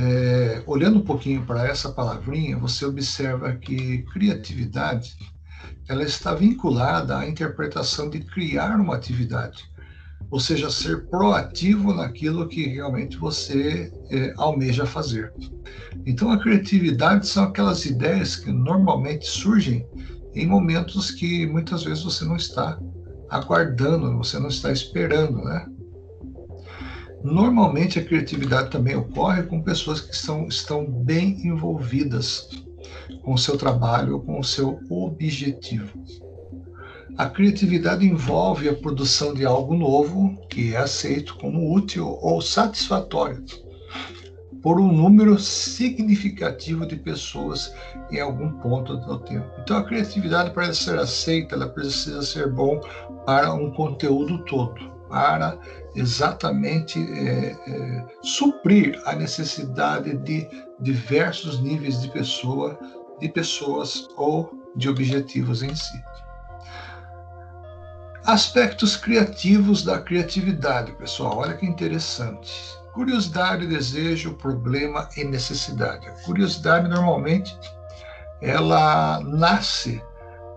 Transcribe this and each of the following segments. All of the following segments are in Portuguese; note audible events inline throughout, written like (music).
é, olhando um pouquinho para essa palavrinha, você observa que criatividade ela está vinculada à interpretação de criar uma atividade, ou seja, ser proativo naquilo que realmente você é, almeja fazer. Então, a criatividade são aquelas ideias que normalmente surgem em momentos que muitas vezes você não está aguardando, você não está esperando, né? Normalmente a criatividade também ocorre com pessoas que estão, estão bem envolvidas com o seu trabalho ou com o seu objetivo. A criatividade envolve a produção de algo novo que é aceito como útil ou satisfatório por um número significativo de pessoas em algum ponto do tempo. Então a criatividade para ser aceita, ela precisa ser bom para um conteúdo todo, para exatamente é, é, suprir a necessidade de diversos níveis de pessoa, de pessoas ou de objetivos em si. Aspectos criativos da criatividade, pessoal. Olha que interessante. Curiosidade, desejo, problema e necessidade. A curiosidade normalmente ela nasce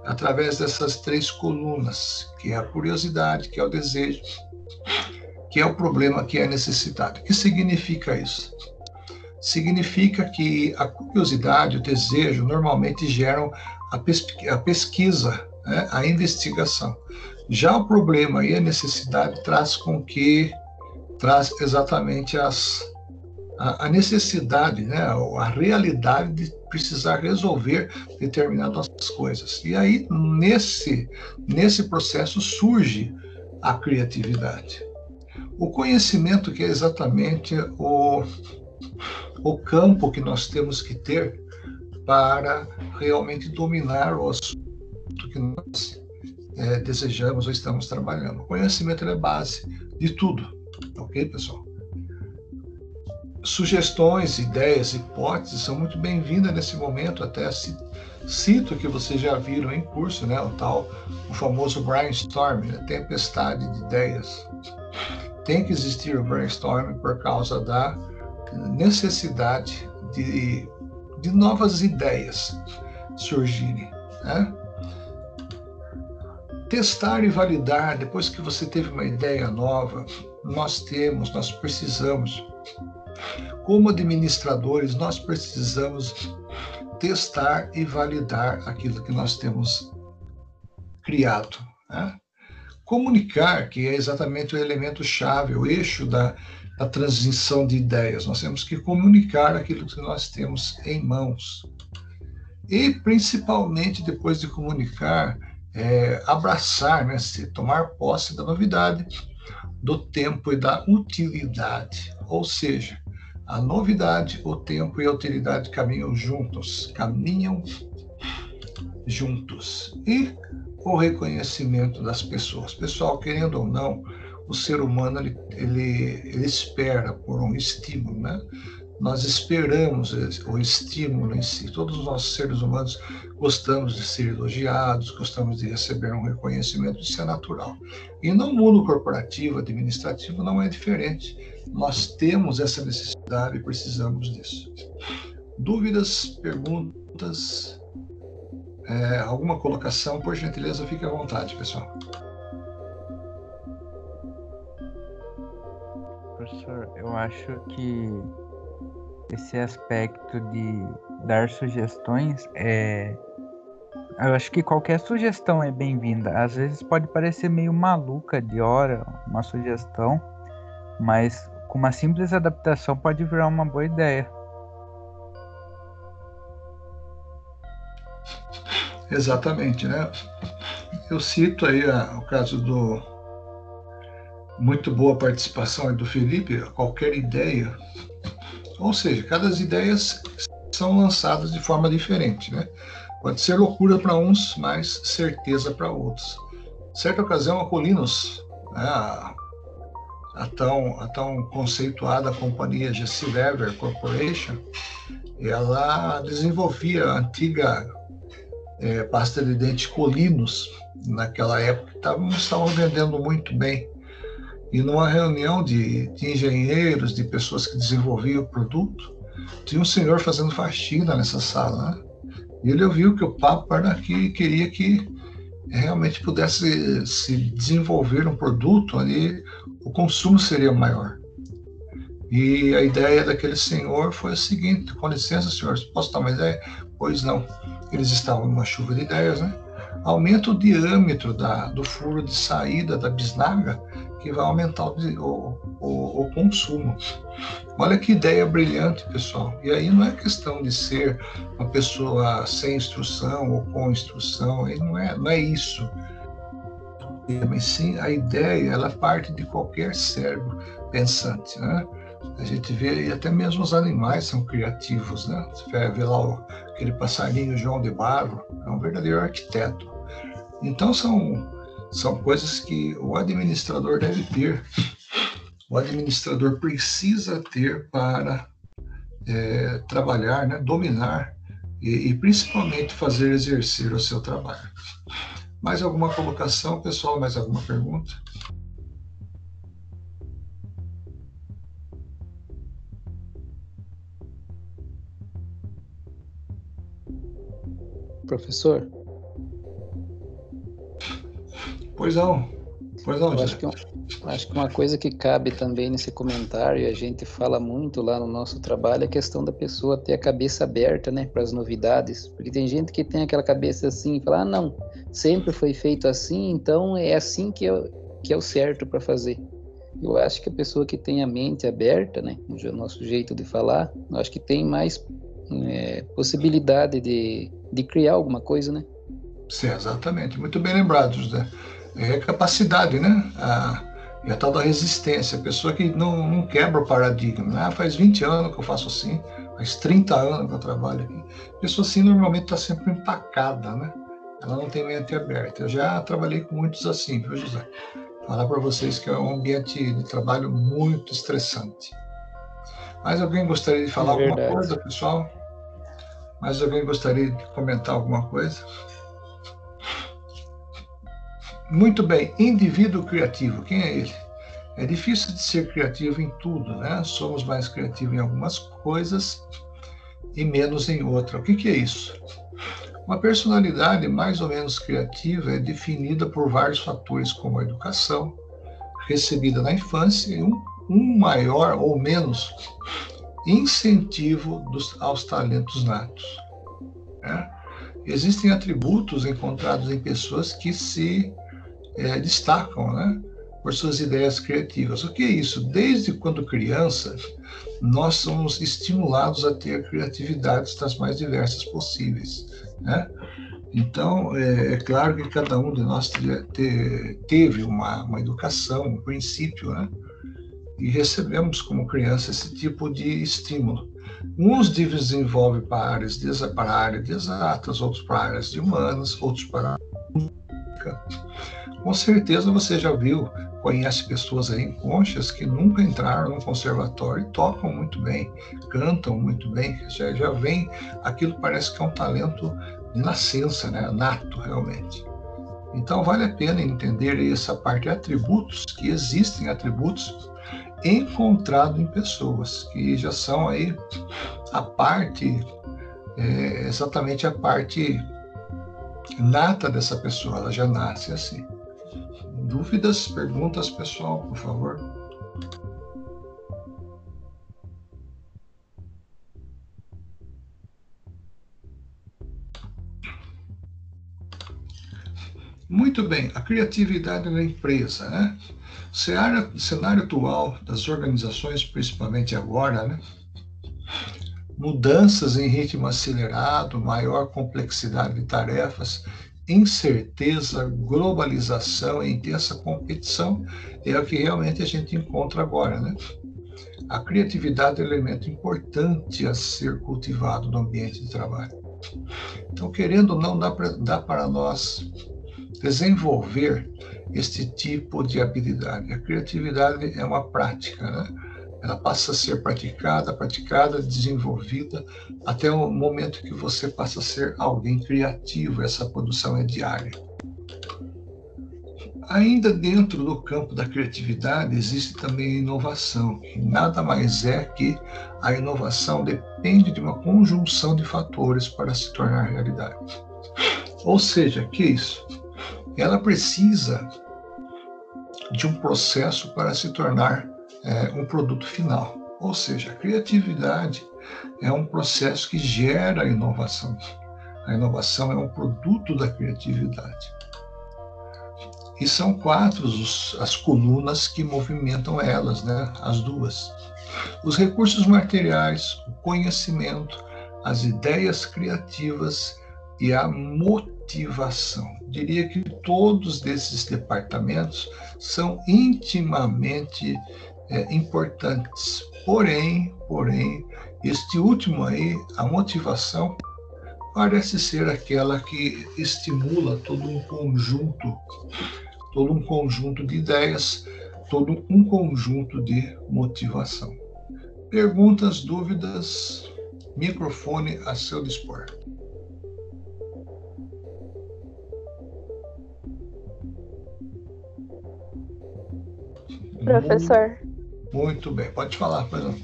através dessas três colunas, que é a curiosidade, que é o desejo, que é o problema, que é a necessidade. O que significa isso? Significa que a curiosidade, o desejo, normalmente geram a, pesquisa, né? a investigação. Já o problema e a necessidade traz com que traz exatamente as, a, a necessidade, né? a realidade de precisar resolver determinadas coisas. E aí, nesse, nesse processo, surge a criatividade. O conhecimento, que é exatamente o, o campo que nós temos que ter para realmente dominar o assunto que nós é, desejamos ou estamos trabalhando. O conhecimento é base de tudo, ok, pessoal? Sugestões, ideias, hipóteses são muito bem-vindas nesse momento, até cito que vocês já viram em curso, né, o tal, o famoso brainstorm, né, tempestade de ideias. Tem que existir o brainstorm por causa da necessidade de, de novas ideias surgirem, né? testar e validar depois que você teve uma ideia nova. Nós temos, nós precisamos, como administradores, nós precisamos testar e validar aquilo que nós temos criado. Né? Comunicar, que é exatamente o elemento chave, o eixo da, da transição de ideias. Nós temos que comunicar aquilo que nós temos em mãos. E, principalmente, depois de comunicar, é, abraçar, né, se tomar posse da novidade, do tempo e da utilidade. Ou seja, a novidade, o tempo e a utilidade caminham juntos, caminham juntos. E o reconhecimento das pessoas. Pessoal, querendo ou não, o ser humano ele, ele, ele espera por um estímulo, né? Nós esperamos o estímulo em si. Todos os nossos seres humanos gostamos de ser elogiados, gostamos de receber um reconhecimento, isso é natural. E no mundo corporativo, administrativo, não é diferente. Nós temos essa necessidade e precisamos disso. Dúvidas, perguntas, é, alguma colocação, por gentileza, fique à vontade, pessoal. Professor, eu acho que esse aspecto de dar sugestões é eu acho que qualquer sugestão é bem-vinda. Às vezes pode parecer meio maluca de hora uma sugestão, mas com uma simples adaptação pode virar uma boa ideia. Exatamente, né? Eu cito aí a, o caso do muito boa participação do Felipe, qualquer ideia ou seja, cada ideias são lançadas de forma diferente, né? Pode ser loucura para uns, mas certeza para outros. Certa ocasião, a Colinos, né, a, a, tão, a tão conceituada companhia GC Lever Corporation, ela desenvolvia a antiga é, pasta de dente Colinos, naquela época, estavam, estavam vendendo muito bem. E numa reunião de, de engenheiros, de pessoas que desenvolviam o produto, tinha um senhor fazendo faxina nessa sala, né? E ele ouviu que o Papa era que queria que realmente pudesse se desenvolver um produto ali, o consumo seria maior. E a ideia daquele senhor foi a seguinte: com licença, senhor, posso dar uma ideia? Pois não. Eles estavam numa chuva de ideias, né? Aumenta o diâmetro da, do furo de saída da bisnaga, que vai aumentar o, o, o, consumo. Olha que ideia brilhante, pessoal. E aí não é questão de ser uma pessoa sem instrução ou com instrução, aí não é, não é isso. Mas sim, a ideia, ela parte de qualquer cérebro pensante, né? A gente vê, e até mesmo os animais são criativos, né? Você ver lá aquele passarinho João de Barro, é um verdadeiro arquiteto. Então são, são coisas que o administrador deve ter, o administrador precisa ter para é, trabalhar, né? dominar e, e principalmente fazer exercer o seu trabalho. Mais alguma colocação, pessoal? Mais alguma pergunta? professor? Pois não. Pois não, acho que, acho que uma coisa que cabe também nesse comentário, e a gente fala muito lá no nosso trabalho, é a questão da pessoa ter a cabeça aberta né, para as novidades. Porque tem gente que tem aquela cabeça assim e fala, ah, não, sempre foi feito assim, então é assim que é, que é o certo para fazer. Eu acho que a pessoa que tem a mente aberta, né, o nosso jeito de falar, eu acho que tem mais é, possibilidade de de criar alguma coisa, né? Sim, exatamente. Muito bem lembrado, José. É capacidade, né? A, e a tal da resistência. A pessoa que não, não quebra o paradigma. Né? Ah, faz 20 anos que eu faço assim, faz 30 anos que eu trabalho aqui. A pessoa assim normalmente está sempre empacada, né? Ela não tem mente aberta. Eu já trabalhei com muitos assim, viu, José? Falar para vocês que é um ambiente de trabalho muito estressante. Mais alguém gostaria de falar é alguma coisa, pessoal? Mais alguém gostaria de comentar alguma coisa? Muito bem, indivíduo criativo, quem é ele? É difícil de ser criativo em tudo, né? Somos mais criativos em algumas coisas e menos em outras. O que, que é isso? Uma personalidade mais ou menos criativa é definida por vários fatores, como a educação recebida na infância e um, um maior ou menos incentivo dos, aos talentos natos. Né? Existem atributos encontrados em pessoas que se é, destacam né, por suas ideias criativas. O que é isso? Desde quando criança, nós somos estimulados a ter criatividades das mais diversas possíveis. Né? Então, é, é, claro que cada um de nós teve uma, uma educação, um princípio, né? e recebemos como criança esse tipo de estímulo. Uns desenvolvem para áreas, para a área de exatas, outros para áreas de humanas, outros para. Com certeza você já viu, conhece pessoas aí em conchas que nunca entraram no conservatório e tocam muito bem, cantam muito bem, já, já vem, aquilo parece que é um talento de nascença, né? nato realmente. Então vale a pena entender essa parte de atributos, que existem atributos encontrado em pessoas, que já são aí a parte, é, exatamente a parte nata dessa pessoa, ela já nasce assim. Dúvidas, perguntas, pessoal, por favor? Muito bem, a criatividade na empresa, né? cenário, cenário atual das organizações, principalmente agora, né? mudanças em ritmo acelerado, maior complexidade de tarefas, incerteza, globalização e intensa competição é o que realmente a gente encontra agora, né? A criatividade é um elemento importante a ser cultivado no ambiente de trabalho. Então, querendo ou não, dá, pra, dá para nós desenvolver este tipo de habilidade. A criatividade é uma prática, né? Ela passa a ser praticada, praticada, desenvolvida, até o momento que você passa a ser alguém criativo. Essa produção é diária. Ainda dentro do campo da criatividade existe também a inovação, que nada mais é que a inovação depende de uma conjunção de fatores para se tornar realidade. Ou seja, que é isso? Ela precisa de um processo para se tornar é, um produto final. Ou seja, a criatividade é um processo que gera inovação. A inovação é um produto da criatividade. E são quatro os, as colunas que movimentam elas, né? as duas. Os recursos materiais, o conhecimento, as ideias criativas e a motivação. Diria que todos esses departamentos são intimamente é, importantes. Porém, porém, este último aí, a motivação, parece ser aquela que estimula todo um conjunto, todo um conjunto de ideias, todo um conjunto de motivação. Perguntas, dúvidas, microfone a seu dispor. Professor. Muito bem, pode falar, Fernando.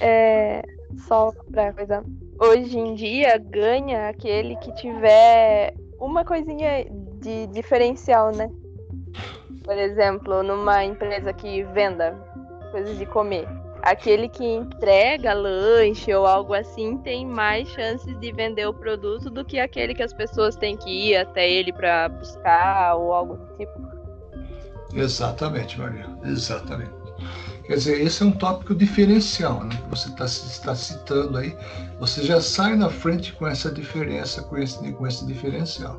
É, só para coisa. Hoje em dia ganha aquele que tiver uma coisinha de diferencial, né? Por exemplo, numa empresa que venda coisas de comer. Aquele que entrega lanche ou algo assim tem mais chances de vender o produto do que aquele que as pessoas têm que ir até ele para buscar ou algo do tipo. Exatamente, Maria. Exatamente. Quer dizer, esse é um tópico diferencial, né? Você está tá citando aí. Você já sai na frente com essa diferença, com esse, com esse diferencial.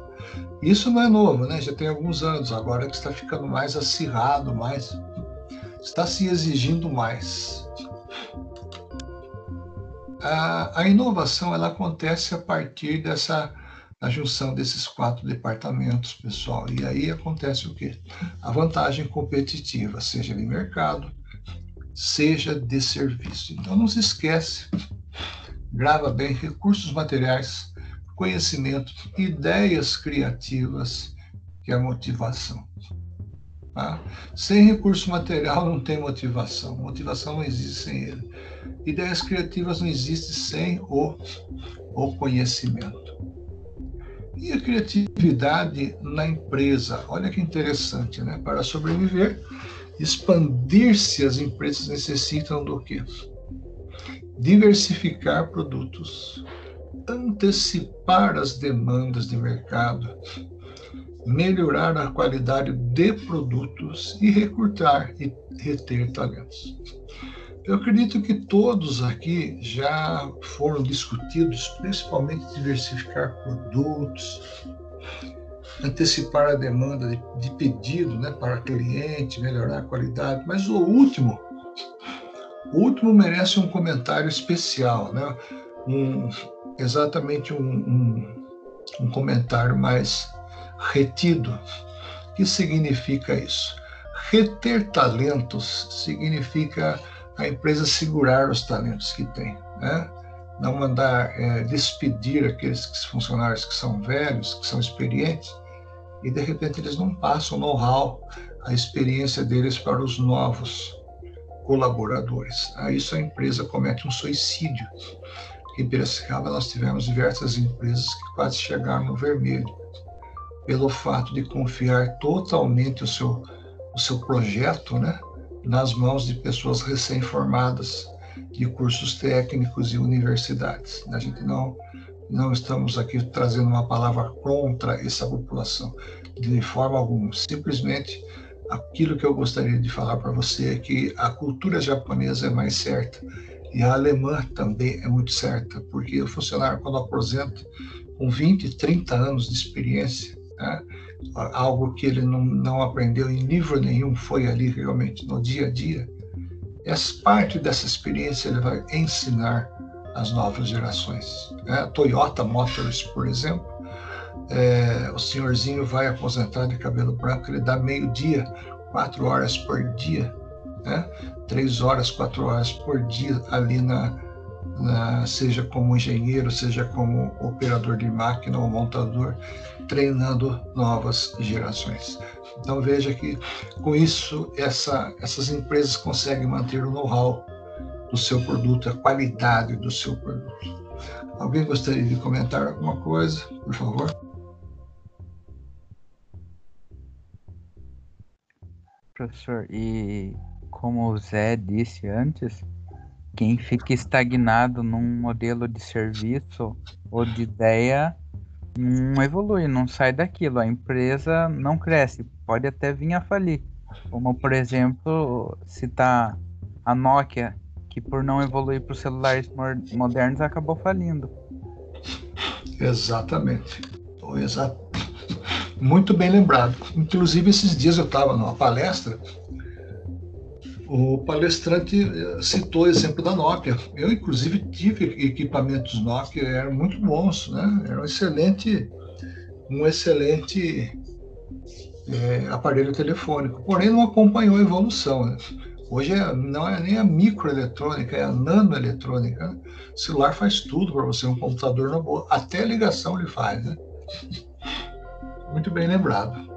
Isso não é novo, né? Já tem alguns anos agora que está ficando mais acirrado, mais está se exigindo mais. A, a inovação ela acontece a partir dessa a junção desses quatro departamentos, pessoal. E aí acontece o quê? A vantagem competitiva, seja de mercado, seja de serviço. Então não se esquece, grava bem recursos materiais, conhecimento, ideias criativas, que é a motivação. Tá? Sem recurso material não tem motivação. Motivação não existe sem ele. Ideias criativas não existem sem o, o conhecimento. E a criatividade na empresa? Olha que interessante, né? Para sobreviver, expandir-se, as empresas necessitam do quê? Diversificar produtos, antecipar as demandas de mercado, melhorar a qualidade de produtos e recrutar e reter talentos. Eu acredito que todos aqui já foram discutidos, principalmente diversificar produtos, antecipar a demanda de, de pedido né, para cliente, melhorar a qualidade. Mas o último, o último merece um comentário especial, né? Um, exatamente um, um, um comentário mais retido. O que significa isso? Reter talentos significa a empresa segurar os talentos que tem, né? não mandar é, despedir aqueles funcionários que são velhos, que são experientes, e de repente eles não passam o know-how, a experiência deles para os novos colaboradores. A isso a empresa comete um suicídio. Em Piracicaba nós tivemos diversas empresas que quase chegaram no vermelho, pelo fato de confiar totalmente o seu, o seu projeto, né? nas mãos de pessoas recém-formadas de cursos técnicos e universidades. A gente não não estamos aqui trazendo uma palavra contra essa população de forma alguma. Simplesmente aquilo que eu gostaria de falar para você é que a cultura japonesa é mais certa e a alemã também é muito certa, porque o funcionário quando aposenta com 20, 30 anos de experiência, né, algo que ele não, não aprendeu em livro nenhum, foi ali realmente no dia a dia. Essa parte dessa experiência ele vai ensinar às novas gerações. Né? Toyota Motors, por exemplo, é, o senhorzinho vai aposentar de cabelo branco, ele dá meio dia, quatro horas por dia, né? três horas, quatro horas por dia ali na, na, seja como engenheiro, seja como operador de máquina ou montador, treinando novas gerações. Então veja que com isso essa, essas empresas conseguem manter o know-how do seu produto, a qualidade do seu produto. Alguém gostaria de comentar alguma coisa, por favor? Professor, e como o Zé disse antes, quem fica estagnado num modelo de serviço ou de ideia não evolui, não sai daquilo. A empresa não cresce, pode até vir a falir. Como, por exemplo, citar a Nokia, que por não evoluir para os celulares modernos acabou falindo. Exatamente. (laughs) Muito bem lembrado. Inclusive, esses dias eu estava numa palestra o palestrante eh, citou o exemplo da Nokia. Eu, inclusive, tive equipamentos Nokia, eram muito bons, né? Era um excelente, um excelente é, aparelho telefônico. Porém, não acompanhou a evolução. Né? Hoje é, não é nem a microeletrônica, é a nanoeletrônica. Né? O celular faz tudo para você, um computador não boa. Até ligação ele faz, né? (laughs) Muito bem lembrado.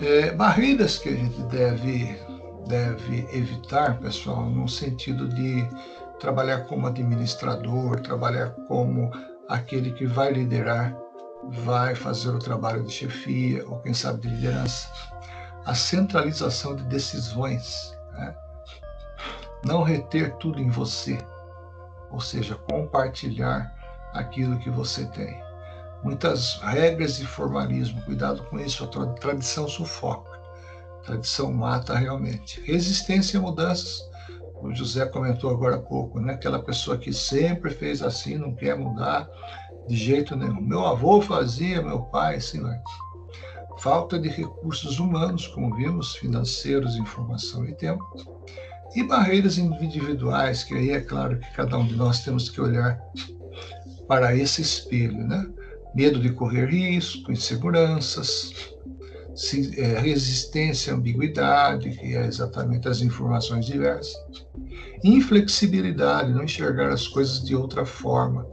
É, barreiras que a gente deve, deve evitar, pessoal, no sentido de trabalhar como administrador, trabalhar como aquele que vai liderar, vai fazer o trabalho de chefia ou quem sabe de liderança. A centralização de decisões, né? não reter tudo em você, ou seja, compartilhar aquilo que você tem muitas regras e formalismo. Cuidado com isso, a tradição sufoca. A tradição mata realmente. Resistência a mudanças. O José comentou agora há pouco, né? Aquela pessoa que sempre fez assim, não quer mudar de jeito nenhum. Meu avô fazia, meu pai, assim vai. Falta de recursos humanos, como vimos, financeiros, informação e tempo. E barreiras individuais, que aí é claro que cada um de nós temos que olhar para esse espelho, né? medo de correr risco, inseguranças, é, resistência à ambiguidade, que é exatamente as informações diversas, inflexibilidade, não enxergar as coisas de outra forma,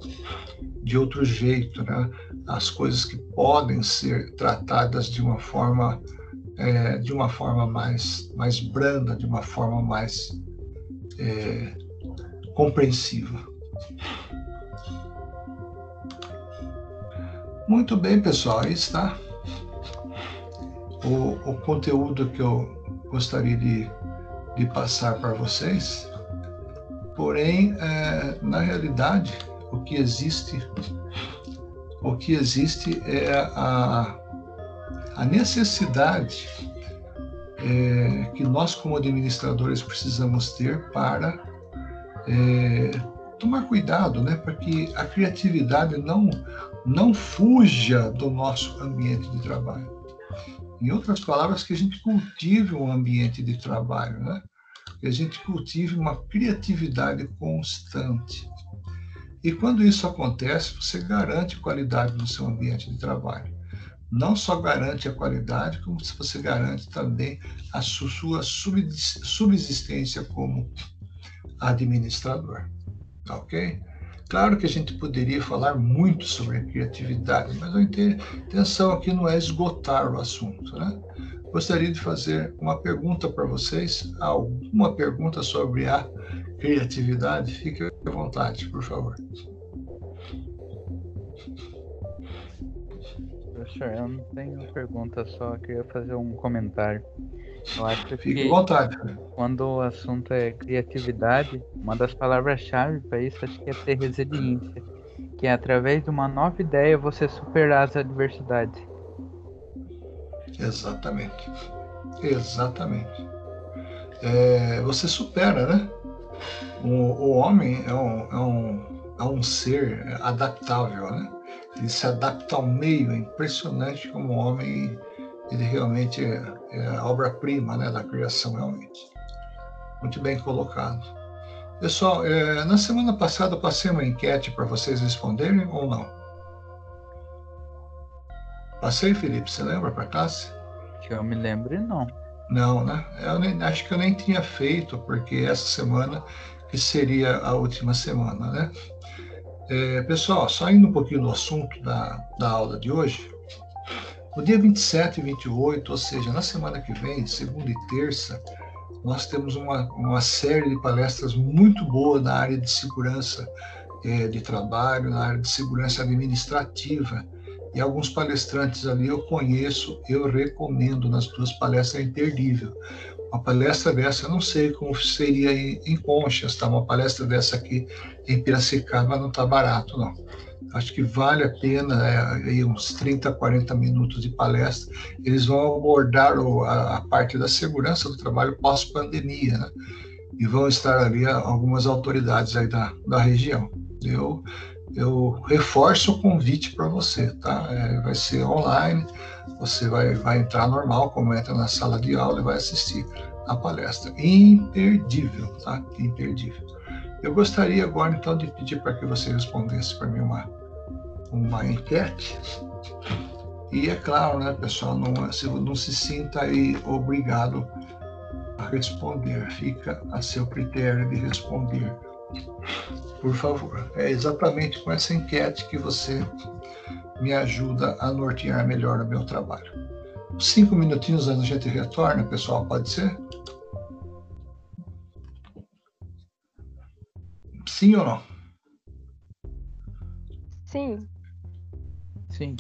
de outro jeito, né? as coisas que podem ser tratadas de uma forma é, de uma forma mais mais branda, de uma forma mais é, compreensiva. Muito bem, pessoal, aí está o, o conteúdo que eu gostaria de, de passar para vocês. Porém, é, na realidade, o que existe, o que existe é a, a necessidade é, que nós como administradores precisamos ter para é, tomar cuidado, né, para que a criatividade não não fuja do nosso ambiente de trabalho. Em outras palavras, que a gente cultive um ambiente de trabalho, né? Que a gente cultive uma criatividade constante. E quando isso acontece, você garante qualidade no seu ambiente de trabalho. Não só garante a qualidade, como você garante também a sua subsistência como administrador. Ok? Claro que a gente poderia falar muito sobre a criatividade, mas a intenção aqui não é esgotar o assunto. Né? Gostaria de fazer uma pergunta para vocês. Alguma pergunta sobre a criatividade? Fique à vontade, por favor. Professor, eu não tenho pergunta, só queria fazer um comentário. Eu acho Fique que à vontade. Quando o assunto é criatividade, uma das palavras-chave para isso acho que é ter resiliência, que é através de uma nova ideia você superar as adversidades. Exatamente. Exatamente. É, você supera, né? O, o homem é um, é, um, é um ser adaptável, né? Ele se adapta ao meio, é impressionante como o homem ele realmente é, é a obra-prima né, da criação, realmente. Muito bem colocado. Pessoal, é, na semana passada eu passei uma enquete para vocês responderem ou não? Passei, Felipe, você lembra para classe? Que eu me lembre, não. Não, né? Eu nem, acho que eu nem tinha feito, porque essa semana que seria a última semana, né? É, pessoal, saindo um pouquinho do assunto da, da aula de hoje, No dia 27 e 28, ou seja, na semana que vem, segunda e terça, nós temos uma, uma série de palestras muito boa na área de segurança é, de trabalho, na área de segurança administrativa. E alguns palestrantes ali eu conheço, eu recomendo nas duas palestras, é imperdível. Uma palestra dessa, eu não sei como seria em, em Conchas, tá? Uma palestra dessa aqui em Piracicaba não tá barato, não. Acho que vale a pena, é, uns 30, 40 minutos de palestra. Eles vão abordar o, a, a, parte da segurança do trabalho pós-pandemia, né? E vão estar ali algumas autoridades aí da, da região. Eu, eu reforço o convite para você, tá? É, vai ser online, você vai, vai entrar normal, como entra na sala de aula e vai assistir a palestra. Imperdível, tá? Imperdível. Eu gostaria agora, então, de pedir para que você respondesse para mim uma, uma enquete. E é claro, né, pessoal, não, não se sinta aí obrigado a responder, fica a seu critério de responder. Por favor, é exatamente com essa enquete que você me ajuda a nortear melhor o meu trabalho. Cinco minutinhos antes a gente retorna, pessoal, pode ser? Sim ou não? Sim. Sim.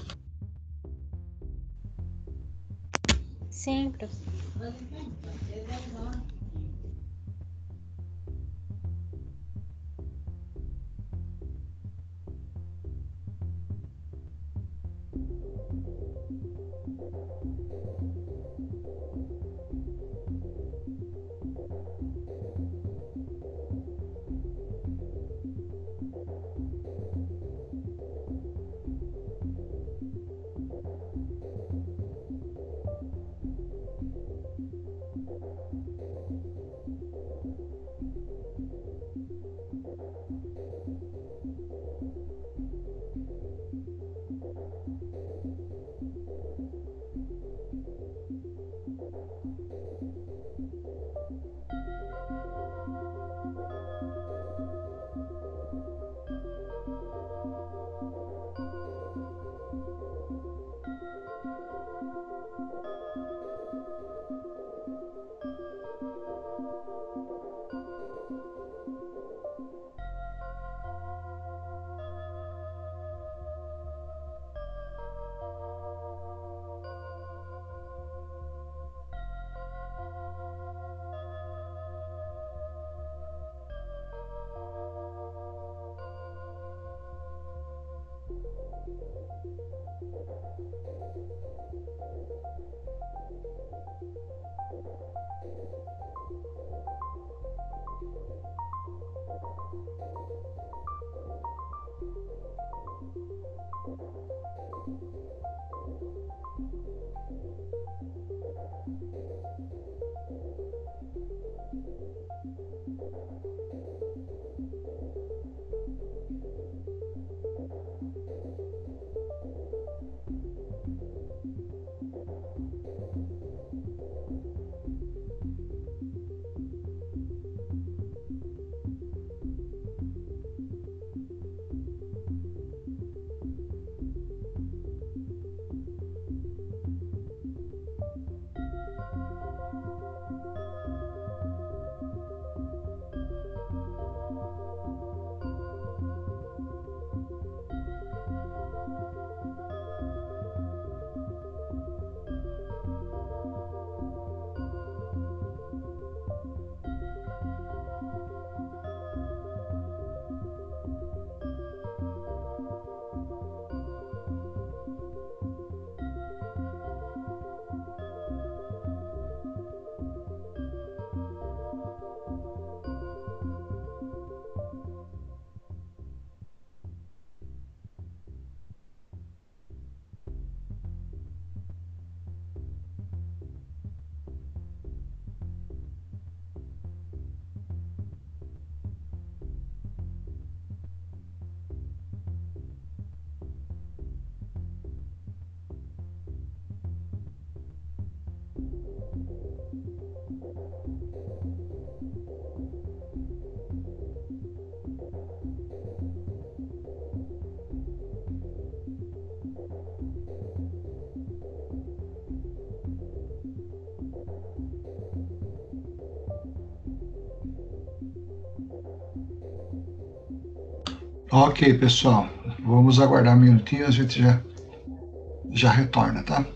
Sim, professor. Ok, pessoal. Vamos aguardar um minutinho, a gente já, já retorna, tá?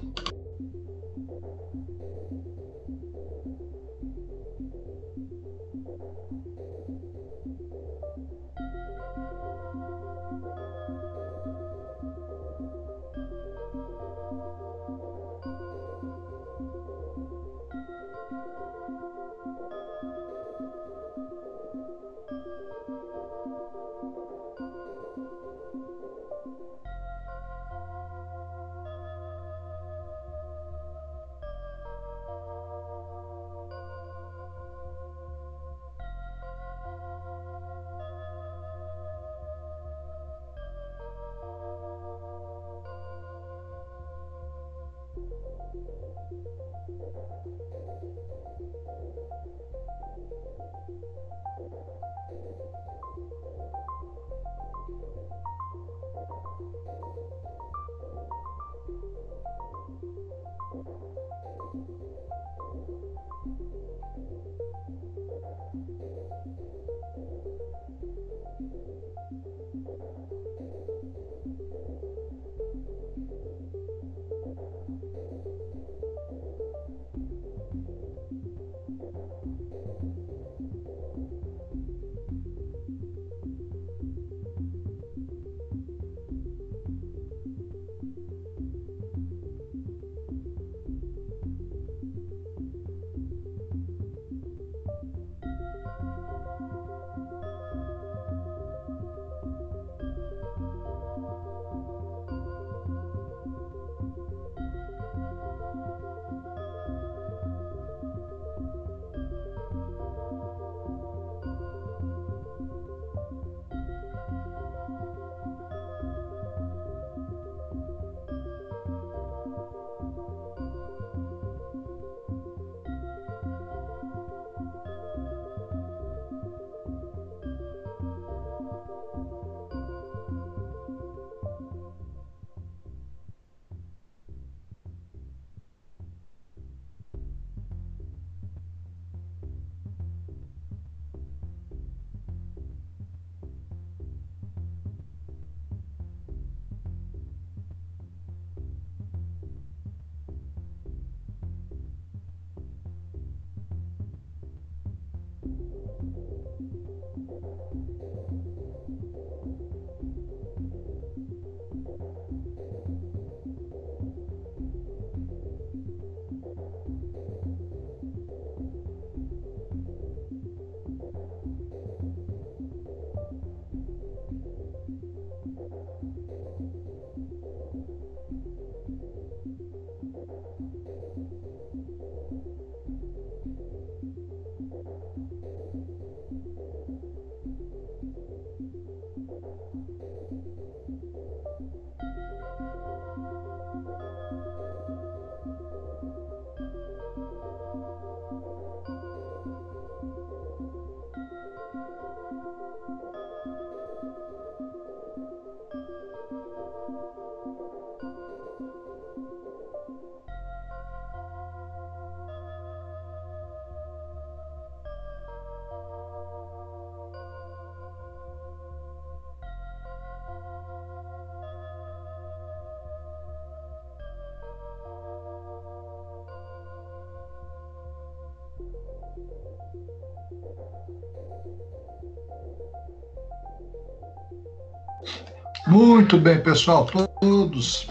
Muito bem, pessoal. Todos,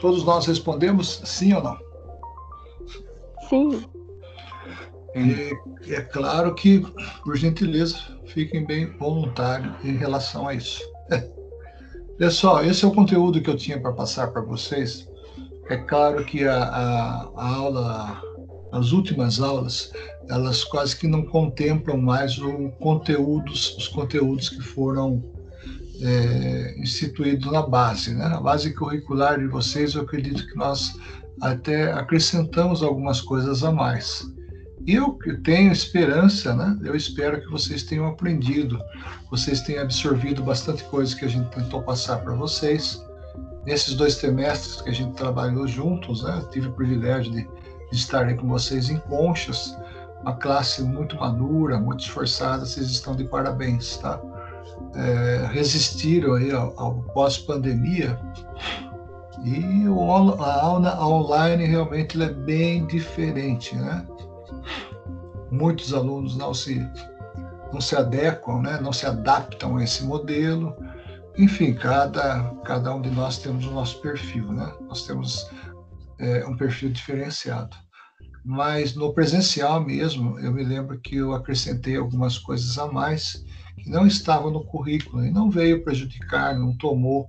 todos nós respondemos sim ou não? Sim. É, é claro que, por gentileza, fiquem bem voluntários em relação a isso. (laughs) Pessoal, esse é o conteúdo que eu tinha para passar para vocês. É claro que a, a, a, aula, as últimas aulas, elas quase que não contemplam mais o conteúdos, os conteúdos que foram é, instituído na base. Né? Na base curricular de vocês, eu acredito que nós até acrescentamos algumas coisas a mais. Eu tenho esperança, né? eu espero que vocês tenham aprendido, vocês tenham absorvido bastante coisa que a gente tentou passar para vocês. Nesses dois semestres que a gente trabalhou juntos, né? tive o privilégio de, de estar aí com vocês em Conchas, uma classe muito madura, muito esforçada, vocês estão de parabéns, tá? É, resistiram aí ao, ao pós-pandemia e o, a aula online realmente é bem diferente, né? Muitos alunos não se não se adequam, né? Não se adaptam a esse modelo. Enfim, cada cada um de nós temos o nosso perfil, né? Nós temos é, um perfil diferenciado. Mas no presencial mesmo, eu me lembro que eu acrescentei algumas coisas a mais que não estavam no currículo e não veio prejudicar, não tomou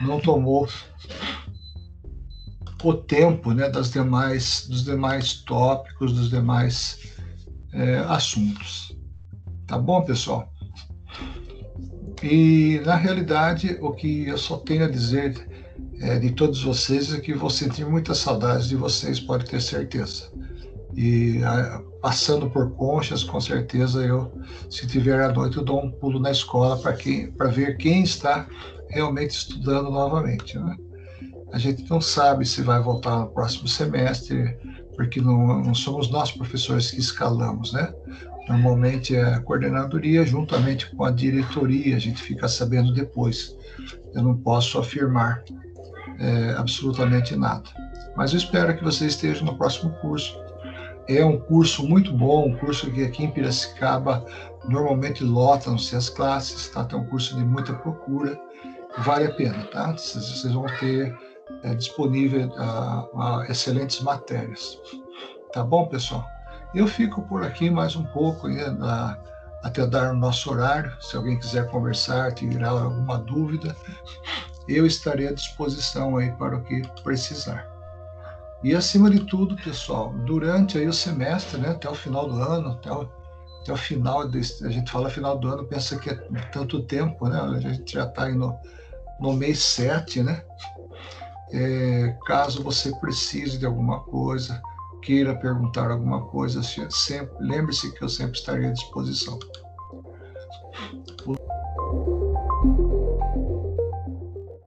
não tomou o tempo né, das demais, dos demais tópicos, dos demais é, assuntos. Tá bom, pessoal? E, na realidade, o que eu só tenho a dizer é, de todos vocês é que vou sentir muitas saudades de vocês, pode ter certeza. E a, passando por conchas, com certeza eu, se tiver à noite, eu dou um pulo na escola para ver quem está realmente estudando novamente. Né? A gente não sabe se vai voltar no próximo semestre, porque não, não somos nós professores que escalamos, né? Normalmente é a coordenadoria juntamente com a diretoria, a gente fica sabendo depois. Eu não posso afirmar é, absolutamente nada. Mas eu espero que você esteja no próximo curso. É um curso muito bom, um curso que aqui em Piracicaba normalmente lotam-se as classes, tá? Tem um curso de muita procura vale a pena, tá? Vocês vão ter é, disponível uh, uh, excelentes matérias. Tá bom, pessoal? Eu fico por aqui mais um pouco ainda, até dar o nosso horário. Se alguém quiser conversar, tirar alguma dúvida, eu estarei à disposição aí para o que precisar. E acima de tudo, pessoal, durante aí o semestre, né, até o final do ano, até o, até o final, desse, a gente fala final do ano, pensa que é tanto tempo, né? A gente já está no no mês 7, né? É, caso você precise de alguma coisa, queira perguntar alguma coisa, sempre lembre-se que eu sempre estarei à disposição.